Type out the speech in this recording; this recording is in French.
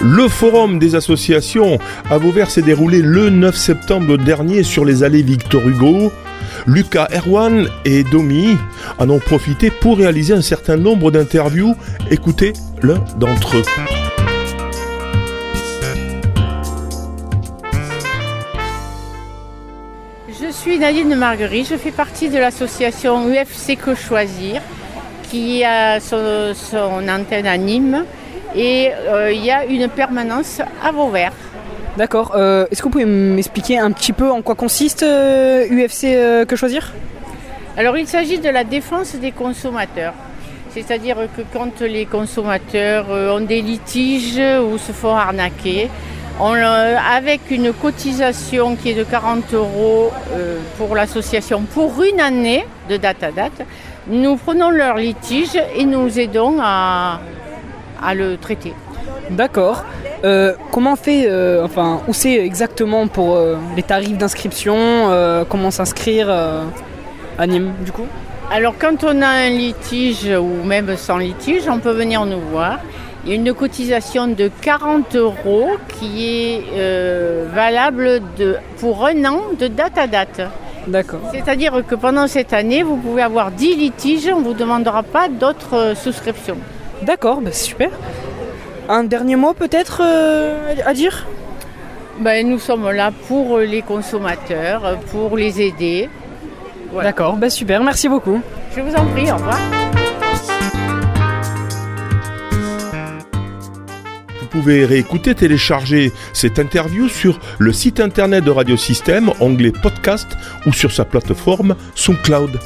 Le forum des associations à Vauvert s'est déroulé le 9 septembre dernier sur les allées Victor Hugo. Lucas Erwan et Domi en ont profité pour réaliser un certain nombre d'interviews. Écoutez l'un d'entre eux. Je suis Nadine Marguerite, je fais partie de l'association UFC Que Choisir qui a son, antenne à Nîmes et euh, il y a une permanence à Vauvert. D'accord. Euh, est-ce que vous pouvez m'expliquer un petit peu en quoi consiste UFC euh, Que Choisir? Alors il s'agit de la défense des consommateurs. C'est-à-dire que quand les consommateurs ont des litiges ou se font arnaquer, avec une cotisation qui est de 40 euros pour l'association pour une année de date à date, nous prenons leur litige et nous aidons à, le traiter. D'accord. Euh, comment on fait, euh, enfin, où c'est exactement pour euh, les tarifs d'inscription Comment s'inscrire à Nîmes du coup? Alors quand on a un litige ou même sans litige, on peut venir nous voir. Il y a une cotisation de 40 euros qui est valable de, pour un an de date à date. D'accord. C'est-à-dire que pendant cette année, vous pouvez avoir 10 litiges, on ne vous demandera pas d'autres souscriptions. D'accord, bah, super. Un dernier mot peut-être euh, à dire? Ben, Nous sommes là pour les consommateurs, pour les aider. D'accord, bah, super, merci beaucoup. Je vous en prie, au revoir. Vous pouvez réécouter, télécharger cette interview sur le site internet de Radiosystème, onglet podcast ou sur sa plateforme SoundCloud.